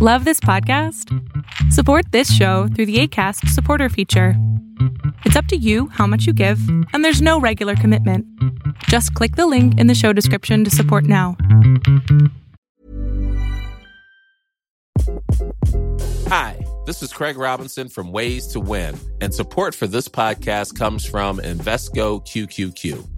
Love this podcast? Support this show through the ACAST supporter feature. It's up to you how much you give, and there's no regular commitment. Just click the link in the show description to support now. Hi, this is Craig Robinson from Ways to Win, and support for this podcast comes from Invesco QQQ.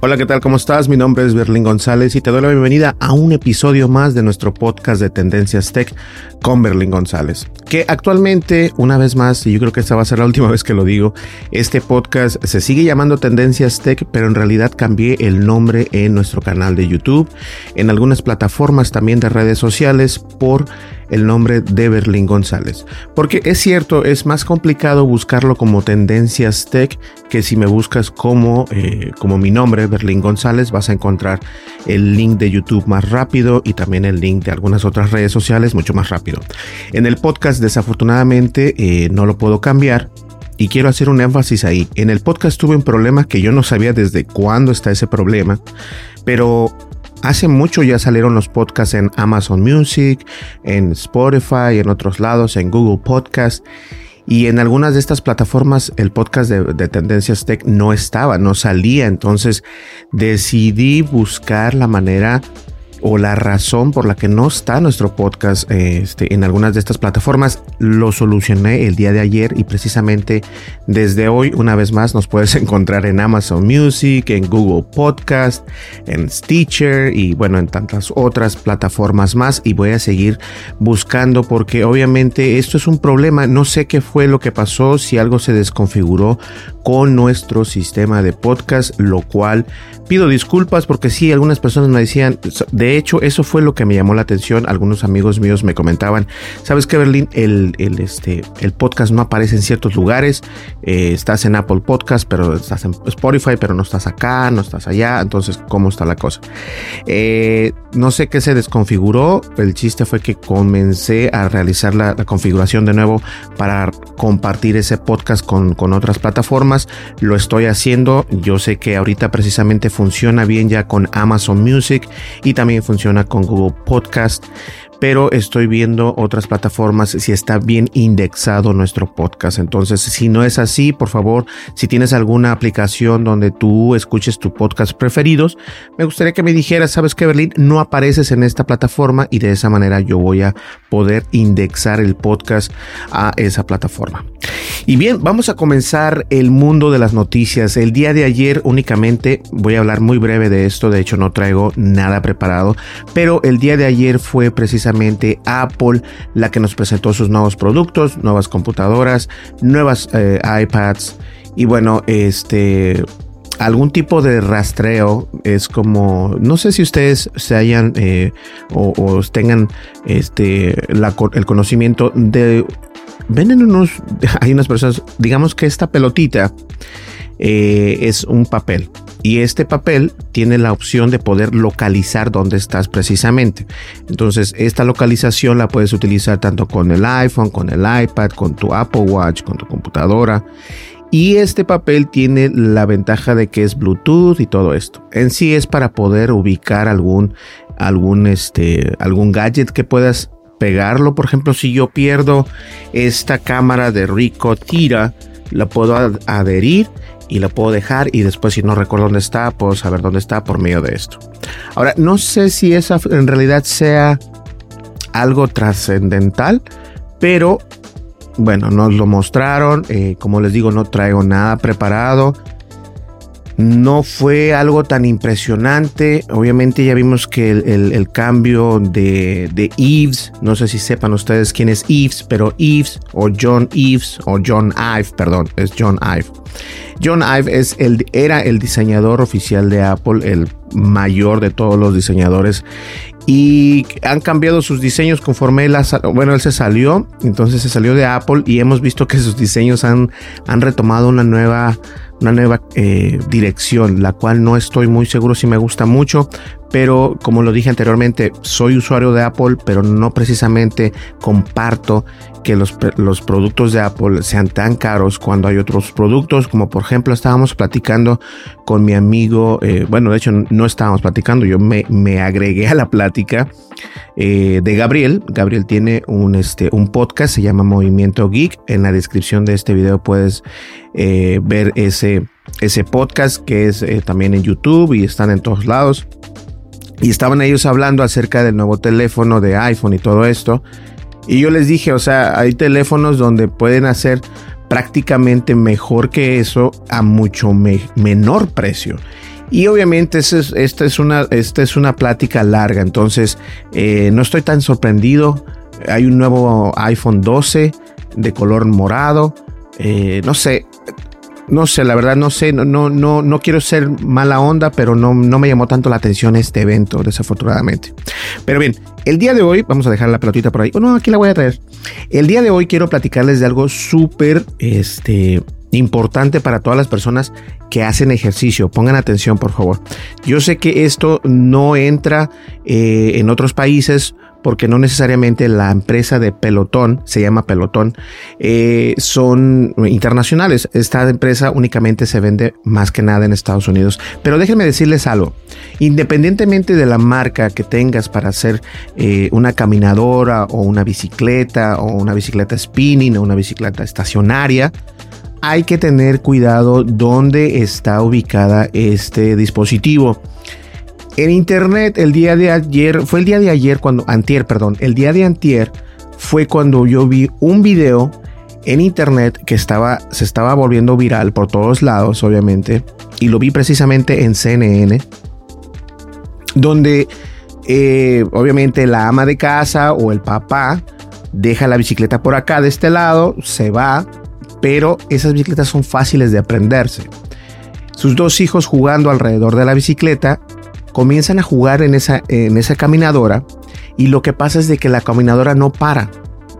Hola, ¿qué tal? ¿Cómo estás? Mi nombre es Berlín González y te doy la bienvenida a un episodio más de nuestro podcast de Tendencias Tech con Berlín González. Que actualmente, una vez más, y yo creo que esta va a ser la última vez que lo digo, este podcast se sigue llamando Tendencias Tech, pero en realidad cambié el nombre en nuestro canal de YouTube, en algunas plataformas también de redes sociales por el nombre de Berlín González. Porque es cierto, es más complicado buscarlo como Tendencias Tech que si me buscas como, eh, como mi nombre, Berlín González, vas a encontrar el link de YouTube más rápido y también el link de algunas otras redes sociales mucho más rápido. En el podcast, desafortunadamente, eh, no lo puedo cambiar. Y quiero hacer un énfasis ahí. En el podcast tuve un problema que yo no sabía desde cuándo está ese problema, pero Hace mucho ya salieron los podcasts en Amazon Music, en Spotify, en otros lados, en Google Podcast. Y en algunas de estas plataformas el podcast de, de, Tendencias Tech no estaba, no salía. Entonces decidí buscar la manera o la razón por la que no está nuestro podcast este, en algunas de estas plataformas, lo solucioné el día de ayer y precisamente desde hoy, una vez más, nos puedes encontrar en Amazon Music, en Google Podcast, en Stitcher y bueno, en tantas otras plataformas más. Y voy a seguir buscando porque obviamente esto es un problema. No sé qué fue lo que pasó, si algo se desconfiguró con nuestro sistema de podcast, lo cual pido disculpas porque sí, algunas personas me decían, de hecho, eso fue lo que me llamó la atención. Algunos amigos míos me comentaban, sabes que Berlín, el, el, este, el podcast no aparece en ciertos lugares, eh, estás en Apple Podcast, pero estás en Spotify, pero no estás acá, no estás allá, entonces, ¿cómo está la cosa? Eh, no sé qué se desconfiguró, el chiste fue que comencé a realizar la, la configuración de nuevo para compartir ese podcast con, con otras plataformas, lo estoy haciendo, yo sé que ahorita precisamente funciona bien ya con Amazon Music y también funciona con Google Podcast pero estoy viendo otras plataformas si está bien indexado nuestro podcast. Entonces, si no es así, por favor, si tienes alguna aplicación donde tú escuches tu podcast preferidos, me gustaría que me dijeras, sabes que Berlín no apareces en esta plataforma y de esa manera yo voy a poder indexar el podcast a esa plataforma. Y bien, vamos a comenzar el mundo de las noticias. El día de ayer únicamente voy a hablar muy breve de esto, de hecho no traigo nada preparado, pero el día de ayer fue precisamente Apple la que nos presentó sus nuevos productos, nuevas computadoras, nuevas eh, iPads. Y bueno, este algún tipo de rastreo es como no sé si ustedes se hayan eh, o, tengan este el conocimiento de ven en unos hay unas personas digamos que esta pelotita eh, es un papel y este papel tiene la opción de poder localizar dónde estás precisamente. Entonces, esta localización la puedes utilizar tanto con el iPhone, con el iPad, con tu Apple Watch, con tu computadora. Y este papel tiene la ventaja de que es Bluetooth y todo esto. En sí es para poder ubicar algún, algún, este, algún gadget que puedas pegarlo. Por ejemplo, si yo pierdo esta cámara de Rico Tira, la puedo adherir y la puedo dejar y después si no recuerdo dónde está, puedo saber dónde está por medio de esto. Ahora, no sé si esa en realidad sea algo trascendental, pero bueno, nos lo mostraron. Eh, como les digo, no traigo nada preparado. No fue algo tan impresionante. Obviamente ya vimos que el, cambio de, de, Eves, no sé si sepan ustedes quién es Eves, pero Eves o John Eves o John Ive, perdón, es John Ive. John Ive es el, era el diseñador oficial de Apple, el mayor de todos los diseñadores y han cambiado sus diseños conforme él, bueno, él se salió, entonces se salió de Apple y hemos visto que sus diseños han, han retomado una nueva, una nueva eh, dirección, la cual no estoy muy seguro si me gusta mucho, pero como lo dije anteriormente, soy usuario de Apple, pero no precisamente comparto que los, los, productos de Apple sean tan caros cuando hay otros productos, como por ejemplo estábamos platicando con mi amigo, eh, bueno, de hecho no estábamos platicando, yo me, me agregué a la plática eh, de Gabriel. Gabriel tiene un, este, un podcast, se llama Movimiento Geek. En la descripción de este video puedes eh, ver ese, ese podcast que es también en YouTube y están en todos lados. Y estaban ellos hablando acerca del nuevo teléfono de iPhone y todo esto. Y yo les dije, o sea, hay teléfonos donde pueden hacer prácticamente mejor que eso a mucho menor precio. Y obviamente esta es, una, es una plática larga, entonces eh, no estoy tan sorprendido. Hay un nuevo iPhone 12 de color morado. Eh, no sé, no sé, la verdad no sé, no, no, no, no quiero ser mala onda, pero no, no me llamó tanto la atención este evento, desafortunadamente. Pero bien, el día de hoy, vamos a dejar la pelotita por ahí. Oh, no, aquí la voy a traer. El día de hoy quiero platicarles de algo súper, este, importante para todas las personas que hacen ejercicio. Pongan atención, por favor. Yo sé que esto no entra eh, en otros países porque no necesariamente la empresa de pelotón, se llama pelotón, eh, son internacionales. Esta empresa únicamente se vende más que nada en Estados Unidos. Pero déjenme decirles algo, independientemente de la marca que tengas para hacer eh, una caminadora o una bicicleta o una bicicleta spinning o una bicicleta estacionaria, hay que tener cuidado dónde está ubicada este dispositivo. En internet el día de ayer, fue el día de ayer cuando, antier, perdón, el día de antier fue cuando yo vi un video en internet que estaba, se estaba volviendo viral por todos lados, obviamente, y lo vi precisamente en CNN, donde eh, obviamente la ama de casa o el papá deja la bicicleta por acá de este lado, se va, pero esas bicicletas son fáciles de aprenderse. Sus dos hijos jugando alrededor de la bicicleta comienzan a jugar en esa, en esa caminadora y lo que pasa es de que la caminadora no para,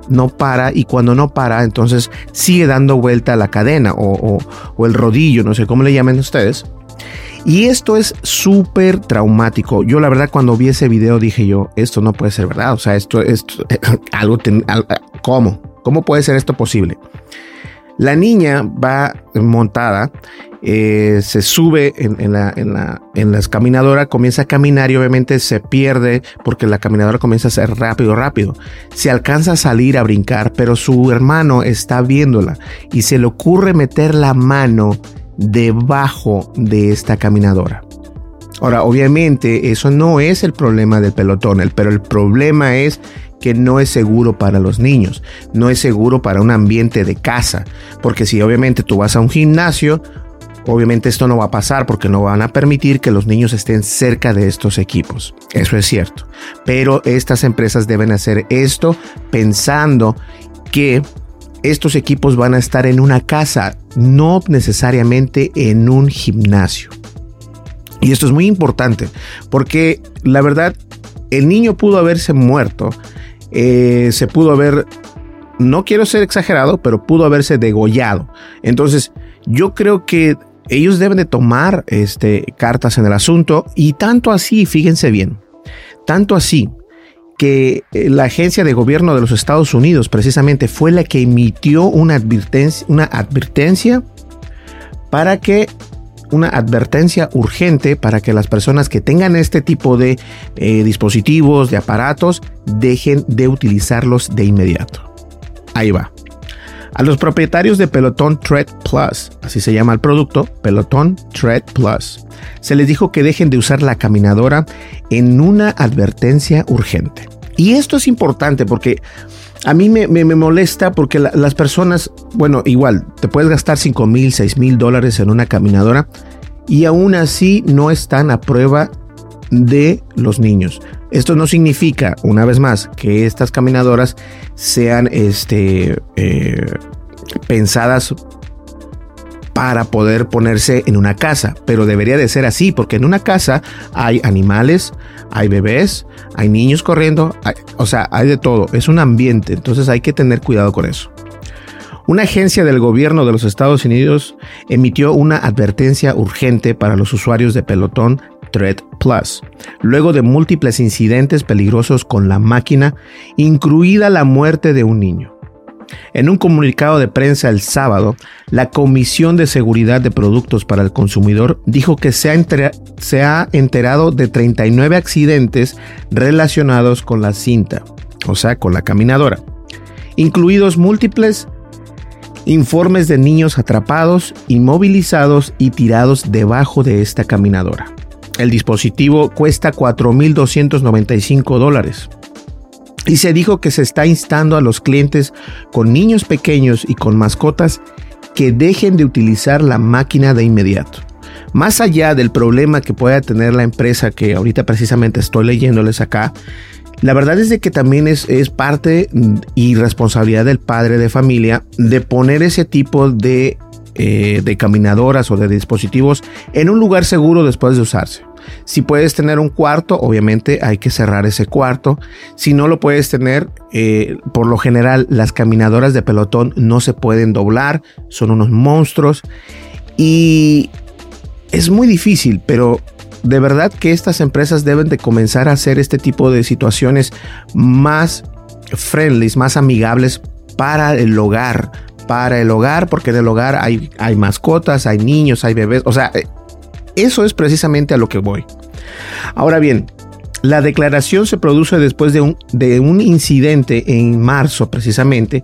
no para y cuando no para entonces sigue dando vuelta la cadena o, el rodillo, no sé cómo le llamen ustedes. Y esto es súper traumático. Yo la verdad cuando vi ese video dije yo, esto no puede ser verdad. O sea, esto es algo, ¿cómo? ¿Cómo puede ser esto posible? La niña va montada eh, se sube en, la, en, la, en las caminadoras, comienza a caminar y obviamente se pierde porque la caminadora comienza a ser rápido, rápido. Se alcanza a salir a brincar, pero su hermano está viéndola y se le ocurre meter la mano debajo de esta caminadora. Ahora, obviamente, eso no es el problema del pelotón, pero el problema es que no es seguro para los niños, no es seguro para un ambiente de casa, porque si obviamente tú vas a un gimnasio, Obviamente esto no va a pasar porque no van a permitir que los niños estén cerca de estos equipos. Eso es cierto. Pero estas empresas deben hacer esto pensando que estos equipos van a estar en una casa, no necesariamente en un gimnasio. Y esto es muy importante porque la verdad, el niño pudo haberse muerto, eh, se pudo haber, no quiero ser exagerado, pero pudo haberse degollado. Entonces, yo creo que ellos deben de tomar este, cartas en el asunto y tanto así, fíjense bien, tanto así que eh, la agencia de gobierno de los Estados Unidos precisamente fue la que emitió una advertencia, una advertencia para que una advertencia urgente para que las personas que tengan este tipo de eh, dispositivos, de aparatos, dejen de utilizarlos de inmediato. Ahí va. A los propietarios de Peloton Tread Plus, así se llama el producto, Peloton Tread Plus, se les dijo que dejen de usar la caminadora en una advertencia urgente. Y esto es importante porque a mí me, molesta porque las personas, bueno, igual, te puedes gastar 5 mil, 6 mil dólares en una caminadora y aún así no están a prueba de los niños. Esto no significa, una vez más, que estas caminadoras sean este, eh, pensadas para poder ponerse en una casa, pero debería de ser así, porque en una casa hay animales, hay bebés, hay niños corriendo, o sea, hay de todo, es un ambiente, entonces hay que tener cuidado con eso. Una agencia del gobierno de los Estados Unidos emitió una advertencia urgente para los usuarios de pelotón Thread Plus, luego de múltiples incidentes peligrosos con la máquina, incluida la muerte de un niño. En un comunicado de prensa el sábado, la Comisión de Seguridad de Productos para el Consumidor dijo que se ha, enterado de 39 accidentes relacionados con la cinta, o sea, con la caminadora, incluidos múltiples informes de niños atrapados, inmovilizados y tirados debajo de esta caminadora. El dispositivo cuesta 4.295 dólares y se dijo que se está instando a los clientes con niños pequeños y con mascotas que dejen de utilizar la máquina de inmediato. Más allá del problema que pueda tener la empresa que ahorita precisamente estoy leyéndoles acá, la verdad es de que también es, parte y responsabilidad del padre de familia de poner ese tipo de, eh, de caminadoras o de dispositivos en un lugar seguro después de usarse. Si puedes tener un cuarto, obviamente hay que cerrar ese cuarto. Si no lo puedes tener, eh, por lo general las caminadoras de pelotón no se pueden doblar, son unos monstruos. Y es muy difícil, pero de verdad que estas empresas deben de comenzar a hacer este tipo de situaciones más friendly, más amigables para el hogar, para el hogar, porque en el hogar hay, hay mascotas, hay niños, hay bebés, o sea, eso es precisamente a lo que voy. Ahora bien, la declaración se produce después de un, de un, incidente en marzo precisamente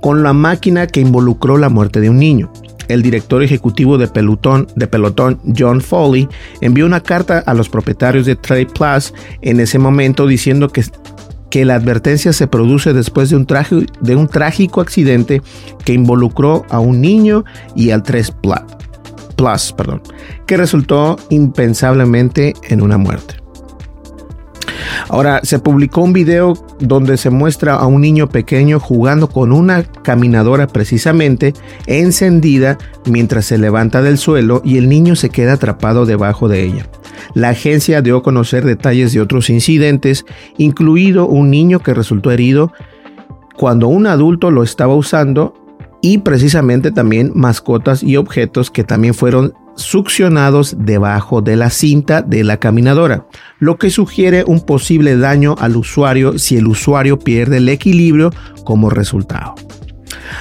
con la máquina que involucró la muerte de un niño. El director ejecutivo de Pelotón, de Pelotón, John Foley, envió una carta a los propietarios de Trade Plus en ese momento diciendo que, la advertencia se produce después de un, trágico accidente que involucró a un niño y al 3 Plus. Plus, perdón, que resultó impensablemente en una muerte. Ahora, se publicó un video donde se muestra a un niño pequeño jugando con una caminadora precisamente encendida mientras se levanta del suelo y el niño se queda atrapado debajo de ella. La agencia dio a conocer detalles de otros incidentes, incluido un niño que resultó herido cuando un adulto lo estaba usando y precisamente también mascotas y objetos que también fueron succionados debajo de la cinta de la caminadora, lo que sugiere un posible daño al usuario si el usuario pierde el equilibrio como resultado.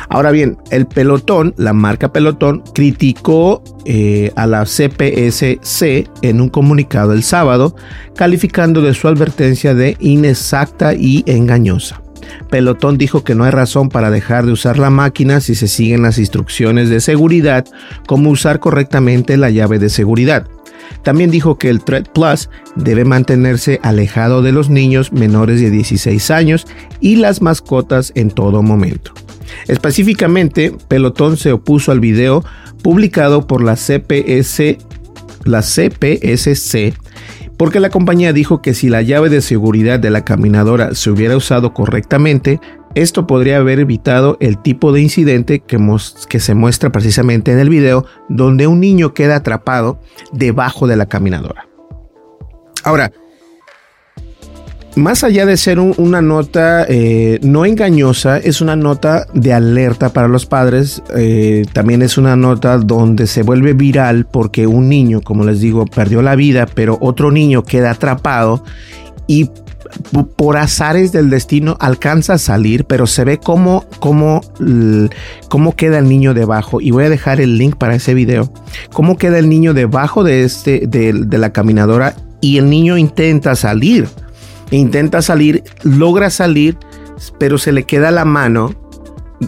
Ahora bien, el pelotón, la marca pelotón, criticó eh, a la CPSC en un comunicado el sábado, calificando de su advertencia de inexacta y engañosa. Pelotón dijo que no hay razón para dejar de usar la máquina si se siguen las instrucciones de seguridad, como usar correctamente la llave de seguridad. También dijo que el Thread Plus debe mantenerse alejado de los niños menores de 16 años y las mascotas en todo momento. Específicamente, Pelotón se opuso al video publicado por la CPS, la CPSC porque la compañía dijo que si la llave de seguridad de la caminadora se hubiera usado correctamente, esto podría haber evitado el tipo de incidente que, se muestra precisamente en el video, donde un niño queda atrapado debajo de la caminadora. Ahora, más allá de ser una nota eh, no engañosa, es una nota de alerta para los padres. Eh, también es una nota donde se vuelve viral porque un niño, como les digo, perdió la vida, pero otro niño queda atrapado y por azares del destino alcanza a salir, pero se ve cómo, cómo, cómo queda el niño debajo. Y voy a dejar el link para ese video. Cómo queda el niño debajo de, este, de la caminadora y el niño intenta salir intenta salir, logra salir, pero se le queda la mano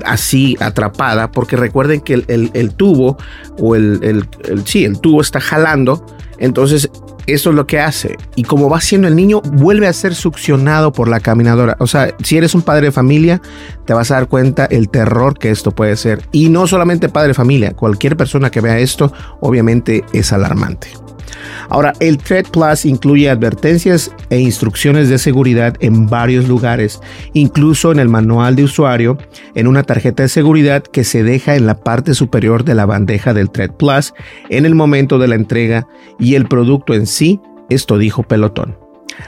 así atrapada, porque recuerden que el, tubo o el, el, sí, el tubo está jalando, entonces eso es lo que hace. Y como va siendo el niño, vuelve a ser succionado por la caminadora. O sea, si eres un padre de familia, te vas a dar cuenta el terror que esto puede ser. Y no solamente padre de familia, cualquier persona que vea esto, obviamente es alarmante. Ahora, el Thread Plus incluye advertencias e instrucciones de seguridad en varios lugares, incluso en el manual de usuario, en una tarjeta de seguridad que se deja en la parte superior de la bandeja del Thread Plus en el momento de la entrega y el producto en sí, esto dijo Pelotón.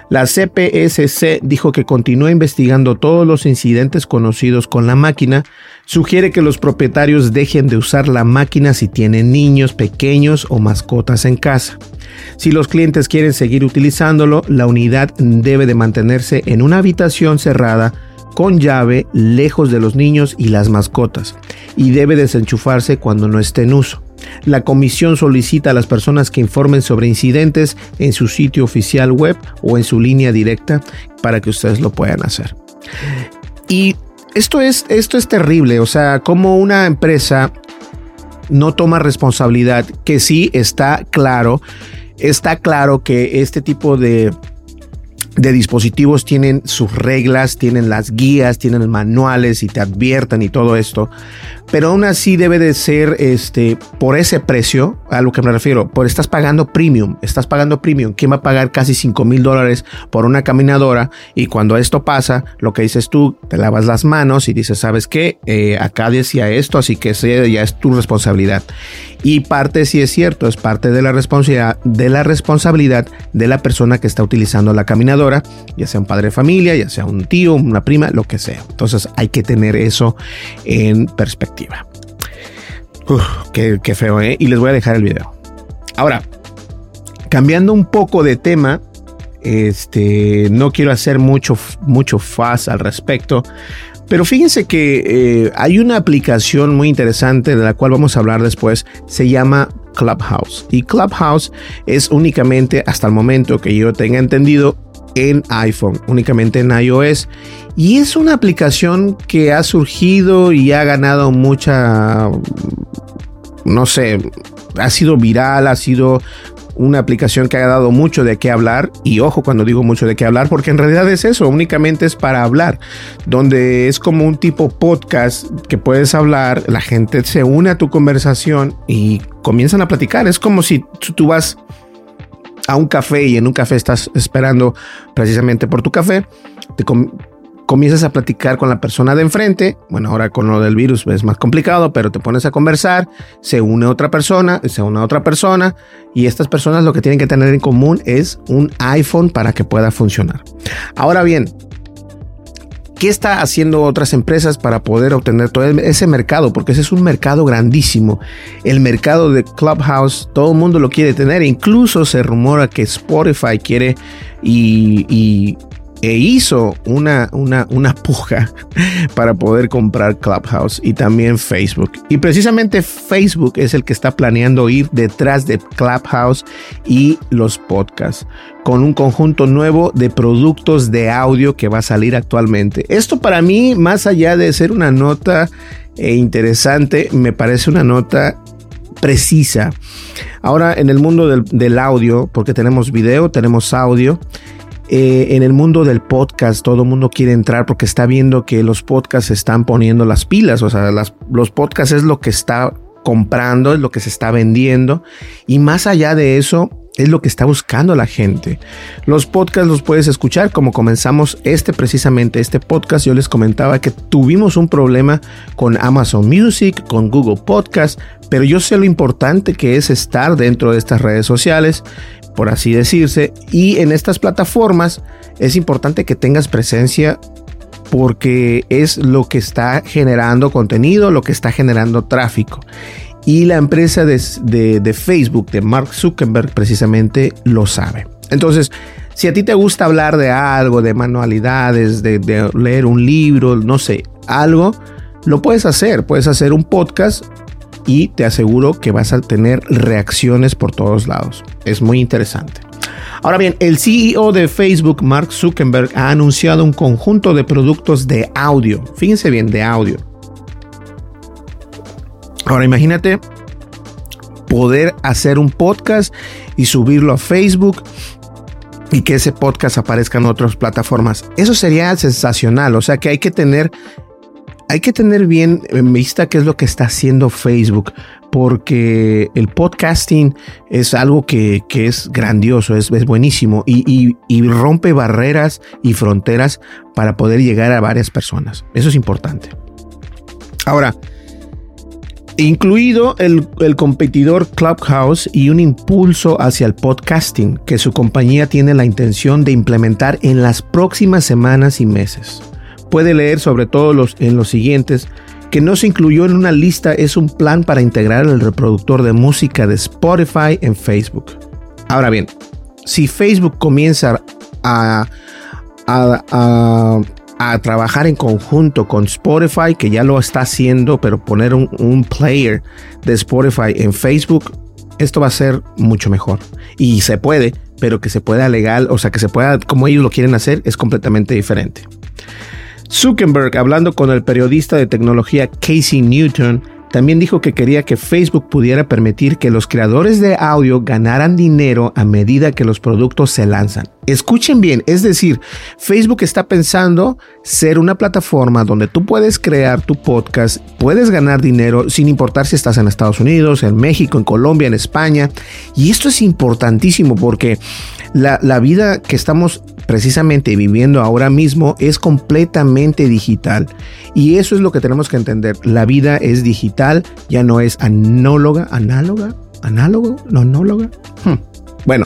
La CPSC dijo que continúa investigando todos los incidentes conocidos con la máquina, sugiere que los propietarios dejen de usar la máquina si tienen niños pequeños o mascotas en casa. Si los clientes quieren seguir utilizándolo, la unidad debe de mantenerse en una habitación cerrada con llave lejos de los niños y las mascotas y debe desenchufarse cuando no esté en uso. La comisión solicita a las personas que informen sobre incidentes en su sitio oficial web o en su línea directa para que ustedes lo puedan hacer. Y esto es, esto es terrible, o sea, como una empresa no toma responsabilidad, que sí está claro, está claro que este tipo de de dispositivos tienen sus reglas, tienen las guías, tienen manuales y te adviertan y todo esto. Pero aún así debe de ser este por ese precio, a lo que me refiero, por estás pagando premium, estás pagando premium. ¿Quién va a pagar casi 5 mil dólares por una caminadora? Y cuando esto pasa, lo que dices tú, te lavas las manos y dices, ¿sabes qué? Eh, acá decía esto, así que ya es tu responsabilidad. Y parte, si es cierto, es parte de la responsabilidad de la responsabilidad de la persona que está utilizando la caminadora, ya sea un padre de familia, ya sea un tío, una prima, lo que sea. Entonces hay que tener eso en perspectiva qué, feo, ¿eh? Y les voy a dejar el video. Ahora, cambiando un poco de tema, este, no quiero hacer mucho, mucho faz al respecto, pero fíjense que eh, hay una aplicación muy interesante de la cual vamos a hablar después. Se llama Clubhouse. Y Clubhouse es únicamente, hasta el momento que yo tenga entendido, en iPhone, únicamente en iOS. Y es una aplicación que ha surgido y ha ganado mucha, no sé, ha sido viral, ha sido una aplicación que ha dado mucho de qué hablar. Y ojo cuando digo mucho de qué hablar, porque en realidad es eso, únicamente es para hablar, donde es como un tipo podcast que puedes hablar, la gente se une a tu conversación y comienzan a platicar. Es como si tú vas a un café y en un café estás esperando precisamente por tu café, te comienzas a platicar con la persona de enfrente. Bueno, ahora con lo del virus es más complicado, pero te pones a conversar, se une otra persona, se une otra persona y estas personas lo que tienen que tener en común es un iPhone para que pueda funcionar. Ahora bien, ¿Qué está haciendo otras empresas para poder obtener todo ese mercado? Porque ese es un mercado grandísimo. El mercado de Clubhouse, todo el mundo lo quiere tener. Incluso se rumora que Spotify quiere y, e hizo una, una, una puja para poder comprar Clubhouse y también Facebook. Y precisamente Facebook es el que está planeando ir detrás de Clubhouse y los podcasts con un conjunto nuevo de productos de audio que va a salir actualmente. Esto para mí, más allá de ser una nota eh, interesante, me parece una nota precisa. Ahora en el mundo del, del audio, porque tenemos video, tenemos audio, eh, en el mundo del podcast todo el mundo quiere entrar porque está viendo que los podcasts están poniendo las pilas, o sea, los podcasts es lo que está comprando, es lo que se está vendiendo. Y más allá de eso es lo que está buscando la gente. Los podcasts los puedes escuchar como comenzamos este precisamente, este podcast. Yo les comentaba que tuvimos un problema con Amazon Music, con Google Podcast, pero yo sé lo importante que es estar dentro de estas redes sociales por así decirse. Y en estas plataformas es importante que tengas presencia porque es lo que está generando contenido, lo que está generando tráfico. Y la empresa de, Facebook, de Mark Zuckerberg, precisamente lo sabe. Entonces, si a ti te gusta hablar de algo, de manualidades, de, de leer un libro, no sé, algo, lo puedes hacer. Puedes hacer un podcast y te aseguro que vas a tener reacciones por todos lados. Es muy interesante. Ahora bien, el CEO de Facebook, Mark Zuckerberg, ha anunciado un conjunto de productos de audio. Fíjense bien, de audio. Ahora imagínate poder hacer un podcast y subirlo a Facebook y que ese podcast aparezca en otras plataformas. Eso sería sensacional. O sea que hay que tener, hay que tener bien en vista qué es lo que está haciendo Facebook, porque el podcasting es algo que, es grandioso, es, buenísimo y, y rompe barreras y fronteras para poder llegar a varias personas. Eso es importante. Ahora, incluido el, competidor Clubhouse y un impulso hacia el podcasting que su compañía tiene la intención de implementar en las próximas semanas y meses. Puede leer sobre todo los, en los siguientes que no se incluyó en una lista es un plan para integrar el reproductor de música de Spotify en Facebook. Ahora bien, si Facebook comienza a a trabajar en conjunto con Spotify, que ya lo está haciendo, pero poner un, player de Spotify en Facebook, esto va a ser mucho mejor. Y se puede, pero que se pueda legal, o sea, que se pueda, como ellos lo quieren hacer, es completamente diferente. Zuckerberg, hablando con el periodista de tecnología Casey Newton, también dijo que quería que Facebook pudiera permitir que los creadores de audio ganaran dinero a medida que los productos se lanzan. Escuchen bien, es decir, Facebook está pensando ser una plataforma donde tú puedes crear tu podcast, puedes ganar dinero sin importar si estás en Estados Unidos, en México, en Colombia, en España. Y esto es importantísimo porque la, la vida que estamos precisamente viviendo ahora mismo es completamente digital. Y eso es lo que tenemos que entender. La vida es digital, ya no es anóloga, análoga, análogo, no anóloga. Hmm. Bueno,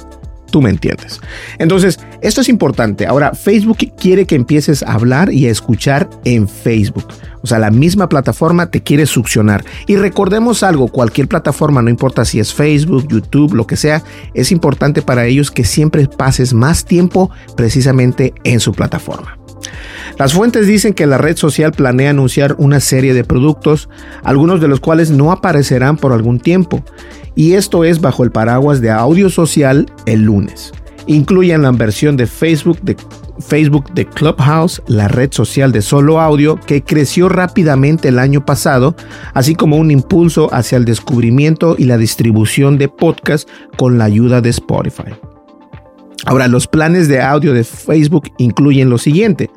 Tú me entiendes. Entonces, esto es importante. Ahora, Facebook quiere que empieces a hablar y a escuchar en Facebook. O sea, la misma plataforma te quiere succionar. Y recordemos algo, cualquier plataforma, no importa si es Facebook, YouTube, lo que sea, es importante para ellos que siempre pases más tiempo precisamente en su plataforma. Las fuentes dicen que la red social planea anunciar una serie de productos, algunos de los cuales no aparecerán por algún tiempo y esto es bajo el paraguas de audio social el lunes. Incluyen la versión de Facebook de Facebook de Clubhouse, la red social de solo audio que creció rápidamente el año pasado, así como un impulso hacia el descubrimiento y la distribución de podcasts con la ayuda de Spotify. Ahora, los planes de audio de Facebook incluyen lo siguiente.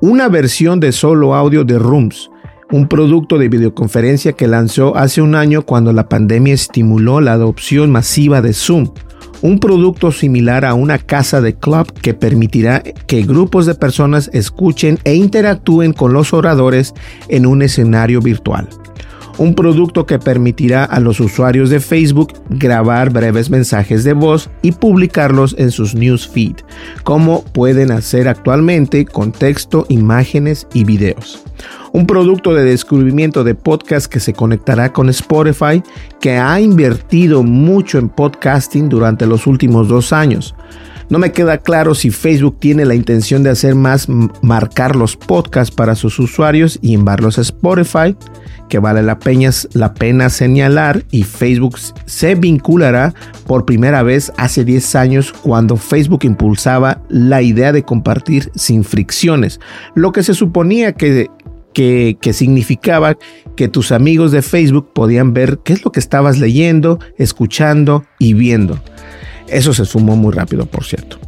Una versión de solo audio de Rooms, un producto de videoconferencia que lanzó hace un año cuando la pandemia estimuló la adopción masiva de Zoom, un producto similar a una casa de club que permitirá que grupos de personas escuchen e interactúen con los oradores en un escenario virtual un producto que permitirá a los usuarios de Facebook grabar breves mensajes de voz y publicarlos en sus newsfeed, como pueden hacer actualmente con texto, imágenes y videos. Un producto de descubrimiento de podcast que se conectará con Spotify, que ha invertido mucho en podcasting durante los últimos dos años. No me queda claro si Facebook tiene la intención de hacer más marcar los podcasts para sus usuarios y enviarlos a Spotify que vale la pena, la pena señalar y Facebook se vinculará por primera vez hace 10 años cuando Facebook impulsaba la idea de compartir sin fricciones, lo que se suponía que que, que, significaba que tus amigos de Facebook podían ver qué es lo que estabas leyendo, escuchando y viendo. Eso se sumó muy rápido, por cierto.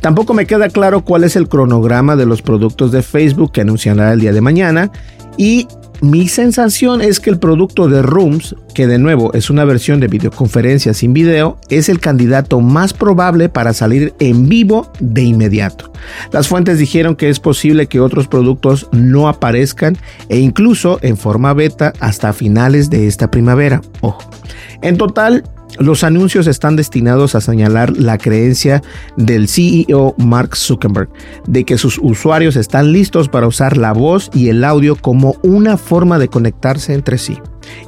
Tampoco me queda claro cuál es el cronograma de los productos de Facebook que anunciará el día de mañana y mi sensación es que el producto de Rooms, que de nuevo es una versión de videoconferencia sin video, es el candidato más probable para salir en vivo de inmediato. Las fuentes dijeron que es posible que otros productos no aparezcan e incluso en forma beta hasta finales de esta primavera. Ojo. En total, los anuncios están destinados a señalar la creencia del CEO Mark Zuckerberg de que sus usuarios están listos para usar la voz y el audio como una forma de conectarse entre sí.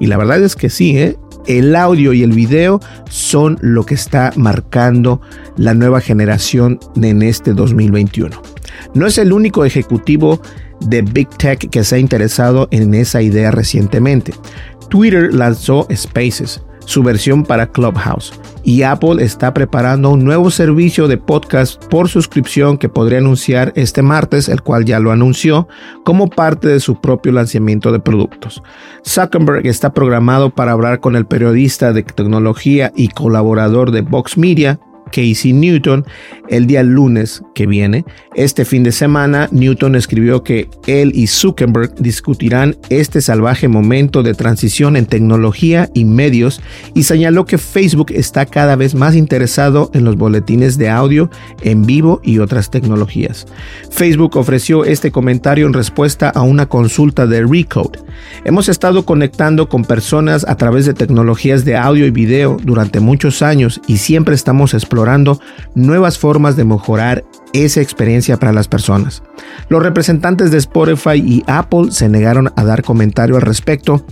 Y la verdad es que sí, ¿eh? el audio y el video son lo que está marcando la nueva generación en este 2021. No es el único ejecutivo de Big Tech que se ha interesado en esa idea recientemente. Twitter lanzó Spaces, su versión para Clubhouse. Y Apple está preparando un nuevo servicio de podcast por suscripción que podría anunciar este martes, el cual ya lo anunció, como parte de su propio lanzamiento de productos. Zuckerberg está programado para hablar con el periodista de tecnología y colaborador de Vox Media, Casey Newton el día lunes que viene. Este fin de semana, Newton escribió que él y Zuckerberg discutirán este salvaje momento de transición en tecnología y medios y señaló que Facebook está cada vez más interesado en los boletines de audio en vivo y otras tecnologías. Facebook ofreció este comentario en respuesta a una consulta de Recode. Hemos estado conectando con personas a través de tecnologías de audio y video durante muchos años y siempre estamos explorando nuevas formas de mejorar esa experiencia para las personas. Los representantes de Spotify y Apple se negaron a dar comentario al respecto.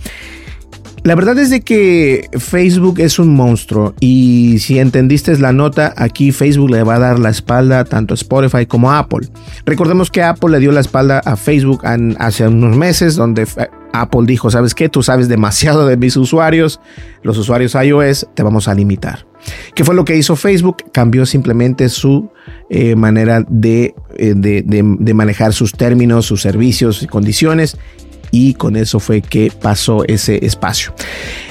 La verdad es de que Facebook es un monstruo y si entendiste la nota, aquí Facebook le va a dar la espalda tanto a Spotify como a Apple. Recordemos que Apple le dio la espalda a Facebook hace unos meses donde Apple dijo, ¿sabes qué? Tú sabes demasiado de mis usuarios, los usuarios iOS, te vamos a limitar. ¿Qué fue lo que hizo Facebook? Cambió simplemente su eh, manera eh, de, de, manejar sus términos, sus servicios y condiciones. Y con eso fue que pasó ese espacio.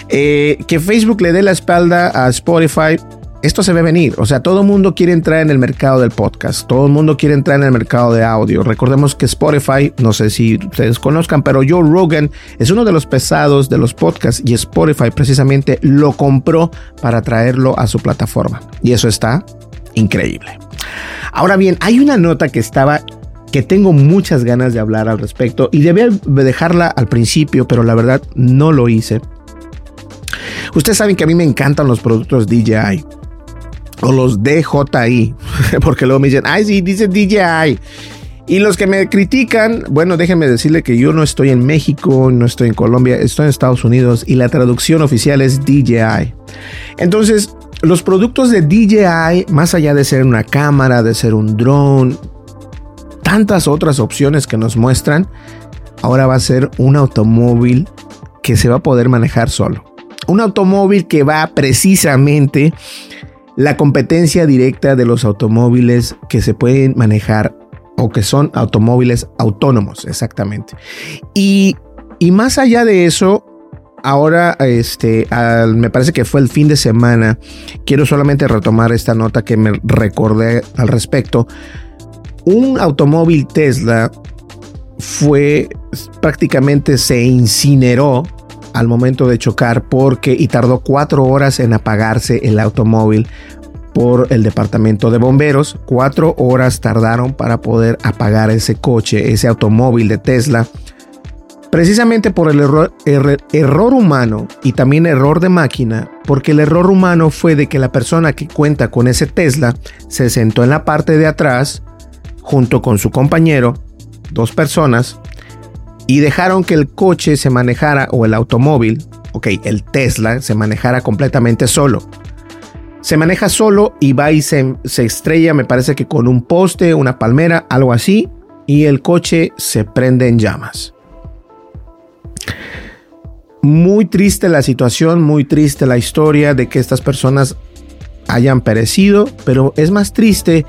Eh, que Facebook le dé la espalda a Spotify esto se ve venir. O sea, todo el mundo quiere entrar en el mercado del podcast. Todo el mundo quiere entrar en el mercado de audio. Recordemos que Spotify, no sé si ustedes conozcan, pero Joe Rogan es uno de los pesados de los podcasts y Spotify precisamente lo compró para traerlo a su plataforma. Y eso está increíble. Ahora bien, hay una nota que estaba que tengo muchas ganas de hablar al respecto y debía dejarla al principio, pero la verdad no lo hice. Ustedes saben que a mí me encantan los productos DJI o los DJI, porque luego me dicen, ay, sí, dice DJI. Y los que me critican, bueno, déjenme decirle que yo no estoy en México, no estoy en Colombia, estoy en Estados Unidos y la traducción oficial es DJI. Entonces, los productos de DJI, más allá de ser una cámara, de ser un drone, tantas otras opciones que nos muestran, ahora va a ser un automóvil que se va a poder manejar solo. Un automóvil que va precisamente la competencia directa de los automóviles que se pueden manejar o que son automóviles autónomos, exactamente. Y, más allá de eso, ahora, este, me parece que fue el fin de semana, quiero solamente retomar esta nota que me recordé al respecto. Un automóvil Tesla fue prácticamente se incineró al momento de chocar porque y tardó cuatro horas en apagarse el automóvil por el departamento de bomberos. Cuatro horas tardaron para poder apagar ese coche, ese automóvil de Tesla. Precisamente por el error, error humano y también error de máquina, porque el error humano fue de que la persona que cuenta con ese Tesla se sentó en la parte de atrás junto con su compañero, dos personas, y dejaron que el coche se manejara o el automóvil, ok, el Tesla se manejara completamente solo. Se maneja solo y va y se, estrella, me parece que con un poste, una palmera, algo así, y el coche se prende en llamas. Muy triste la situación, muy triste la historia de que estas personas hayan perecido, pero es más triste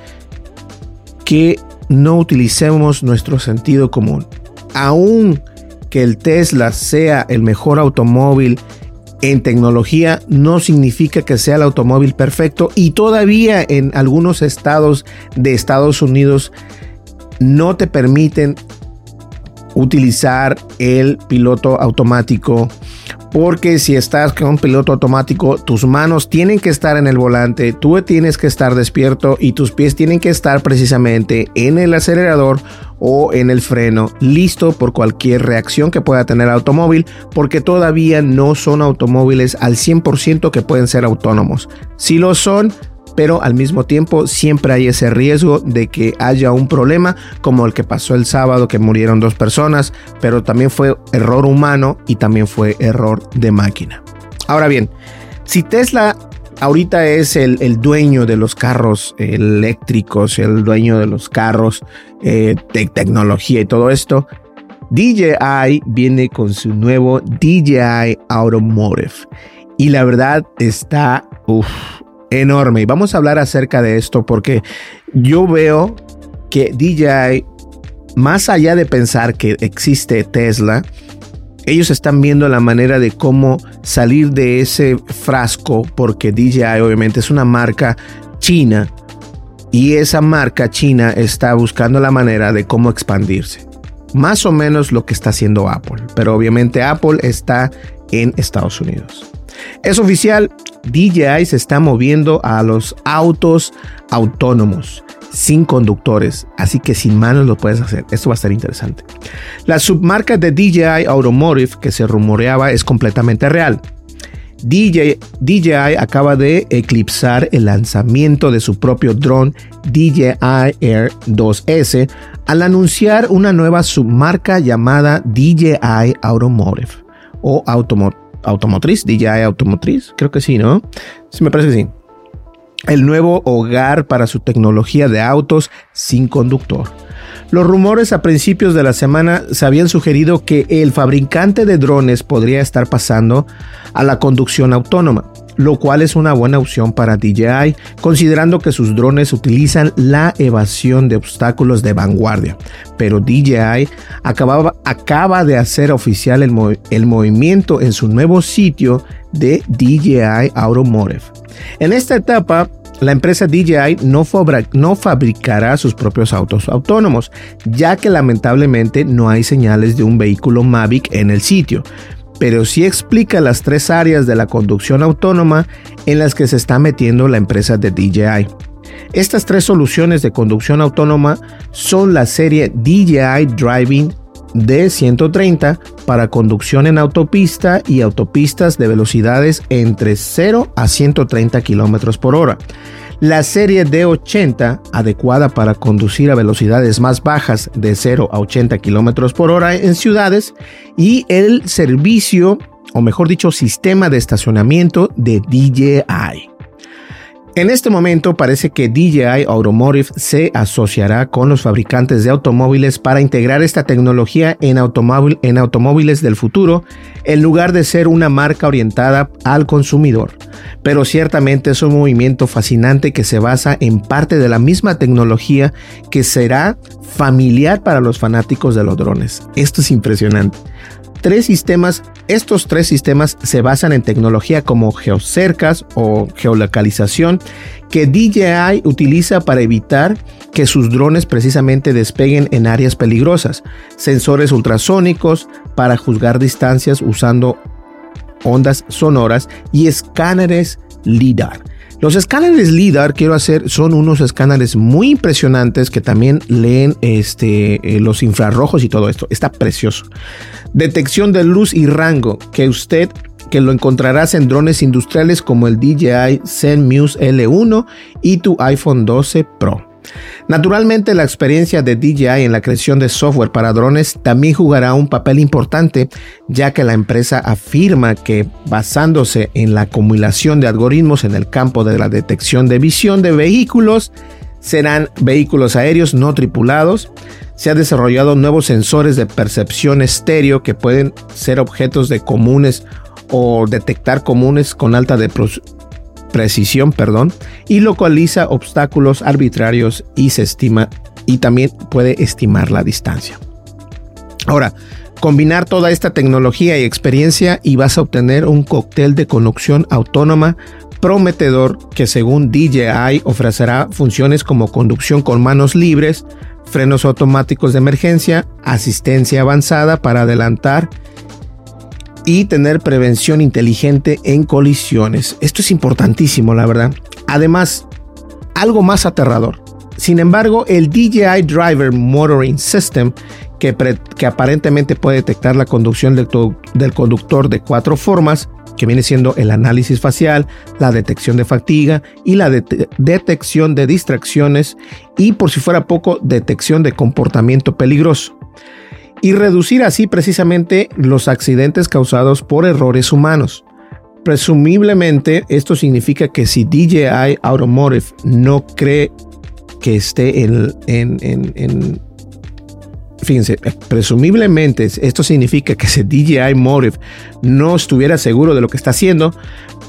que no utilicemos nuestro sentido común aún que el Tesla sea el mejor automóvil en tecnología, no significa que sea el automóvil perfecto. Y todavía en algunos estados de Estados Unidos no te permiten utilizar el piloto automático porque si estás con un piloto automático, tus manos tienen que estar en el volante, tú tienes que estar despierto y tus pies tienen que estar precisamente en el acelerador o en el freno, listo por cualquier reacción que pueda tener el automóvil, porque todavía no son automóviles al 100% que pueden ser autónomos. Si lo son, pero al mismo tiempo siempre hay ese riesgo de que haya un problema como el que pasó el sábado que murieron dos personas, pero también fue error humano y también fue error de máquina. Ahora bien, si Tesla ahorita es el, dueño de los carros eléctricos, el dueño de los carros eh, de tecnología y todo esto, DJI viene con su nuevo DJI Automotive y la verdad está enorme. Y vamos a hablar acerca de esto porque yo veo que DJI, más allá de pensar que existe Tesla, ellos están viendo la manera de cómo salir de ese frasco porque DJI obviamente es una marca china y esa marca china está buscando la manera de cómo expandirse. Más o menos lo que está haciendo Apple, pero obviamente Apple está en Estados Unidos. Es oficial, DJI se está moviendo a los autos autónomos sin conductores, así que sin manos lo puedes hacer. Esto va a estar interesante. La submarca de DJI Automotive que se rumoreaba es completamente real. DJI, acaba de eclipsar el lanzamiento de su propio dron DJI Air 2S al anunciar una nueva submarca llamada DJI Automotive o Automotriz, DJI Automotriz, creo que sí, ¿no? Sí, me parece que sí el nuevo hogar para su tecnología de autos sin conductor. Los rumores a principios de la semana se habían sugerido que el fabricante de drones podría estar pasando a la conducción autónoma, lo cual es una buena opción para DJI, considerando que sus drones utilizan la evasión de obstáculos de vanguardia. Pero DJI acaba de hacer oficial el, movimiento en su nuevo sitio de DJI Automotive. En esta etapa, la empresa DJI no, fabricará sus propios autos autónomos, ya que lamentablemente no hay señales de un vehículo Mavic en el sitio, pero sí explica las tres áreas de la conducción autónoma en las que se está metiendo la empresa de DJI. Estas tres soluciones de conducción autónoma son la serie DJI Driving de 130 para conducción en autopista y autopistas de velocidades entre 0 a 130 km por hora. La serie D80, adecuada para conducir a velocidades más bajas de 0 a 80 km por hora en ciudades. Y el servicio, o mejor dicho, sistema de estacionamiento de DJI. En este momento parece que DJI Automotive se asociará con los fabricantes de automóviles para integrar esta tecnología en, en automóviles del futuro en lugar de ser una marca orientada al consumidor. Pero ciertamente es un movimiento fascinante que se basa en parte de la misma tecnología que será familiar para los fanáticos de los drones. Esto es impresionante tres sistemas. Estos tres sistemas se basan en tecnología como geocercas o geolocalización que DJI utiliza para evitar que sus drones precisamente despeguen en áreas peligrosas, sensores ultrasónicos para juzgar distancias usando ondas sonoras y escáneres LIDAR. Los escáneres LIDAR, quiero hacer, son unos escáneres muy impresionantes que también leen este, eh, los infrarrojos y todo esto. Está precioso. Detección de luz y rango, que usted que lo encontrarás en drones industriales como el DJI Zenmuse L1 y tu iPhone 12 Pro. Naturalmente, la experiencia de DJI en la creación de software para drones también jugará un papel importante, ya que la empresa afirma que basándose en la acumulación de algoritmos en el campo de la detección de visión de vehículos, serán vehículos aéreos no tripulados. Se han desarrollado nuevos sensores de percepción estéreo que pueden ser objetos de comunes o detectar comunes con alta de precisión, perdón, y localiza obstáculos arbitrarios y se estima y también puede estimar la distancia. Ahora, combinar toda esta tecnología y experiencia y vas a obtener un cóctel de conducción autónoma prometedor que según DJI ofrecerá funciones como conducción con manos libres, frenos automáticos de emergencia, asistencia avanzada para adelantar y tener prevención inteligente en colisiones. Esto es importantísimo, la verdad. Además, algo más aterrador. Sin embargo, el DJI Driver Motoring System, que, que aparentemente puede detectar la conducción del, del conductor de cuatro formas, que viene siendo el análisis facial, la detección de fatiga y la detección de distracciones y por si fuera poco, detección de comportamiento peligroso y reducir así precisamente los accidentes causados por errores humanos. Presumiblemente esto significa que si DJI Automotive no cree que esté en, fíjense, presumiblemente esto significa que si DJI Motive no estuviera seguro de lo que está haciendo,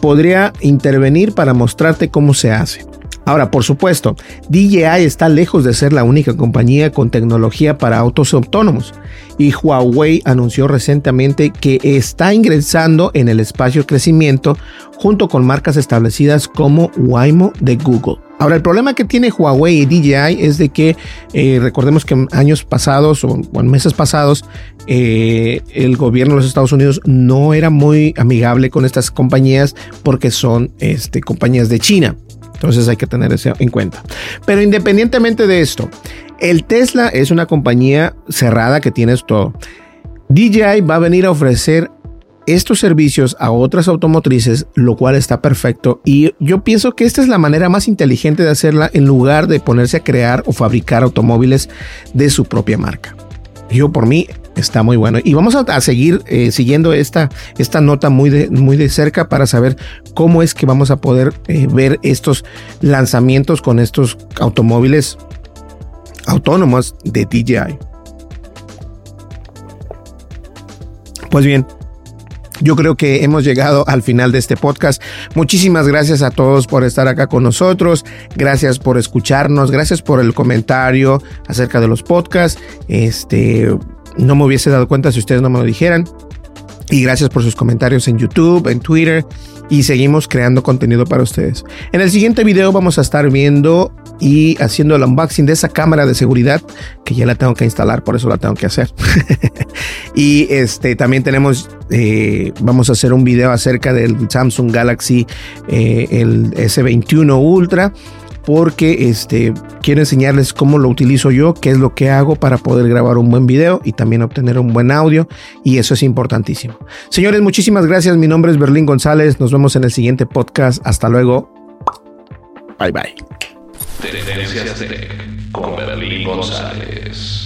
podría intervenir para mostrarte cómo se hace. Ahora, por supuesto, DJI está lejos de ser la única compañía con tecnología para autos autónomos y Huawei anunció recientemente que está ingresando en el espacio crecimiento junto con marcas establecidas como Waymo de Google. Ahora, el problema que tiene Huawei y DJI es de que eh, recordemos que años pasados o, en meses pasados eh, el gobierno de los Estados Unidos no era muy amigable con estas compañías porque son este, compañías de China. Entonces hay que tener eso en cuenta. Pero independientemente de esto, el Tesla es una compañía cerrada que tiene todo. DJI va a venir a ofrecer estos servicios a otras automotrices, lo cual está perfecto. Y yo pienso que esta es la manera más inteligente de hacerla en lugar de ponerse a crear o fabricar automóviles de su propia marca. Yo por mí está muy bueno. Y vamos a, seguir eh, siguiendo esta, esta nota muy de, muy de cerca para saber cómo es que vamos a poder eh, ver estos lanzamientos con estos automóviles autónomos de DJI. Pues bien, yo creo que hemos llegado al final de este podcast. Muchísimas gracias a todos por estar acá con nosotros. Gracias por escucharnos. Gracias por el comentario acerca de los podcasts. Este, no me hubiese dado cuenta si ustedes no me lo dijeran. Y gracias por sus comentarios en YouTube, en Twitter. Y seguimos creando contenido para ustedes. En el siguiente video vamos a estar viendo y haciendo el unboxing de esa cámara de seguridad que ya la tengo que instalar, por eso la tengo que hacer. y este también tenemos, eh, vamos a hacer un video acerca del Samsung Galaxy eh, el S21 Ultra porque este, quiero enseñarles cómo lo utilizo yo, qué es lo que hago para poder grabar un buen video y también obtener un buen audio y eso es importantísimo. Señores, muchísimas gracias. Mi nombre es Berlín González. Nos vemos en el siguiente podcast. Hasta luego. Bye bye. con Berlín González.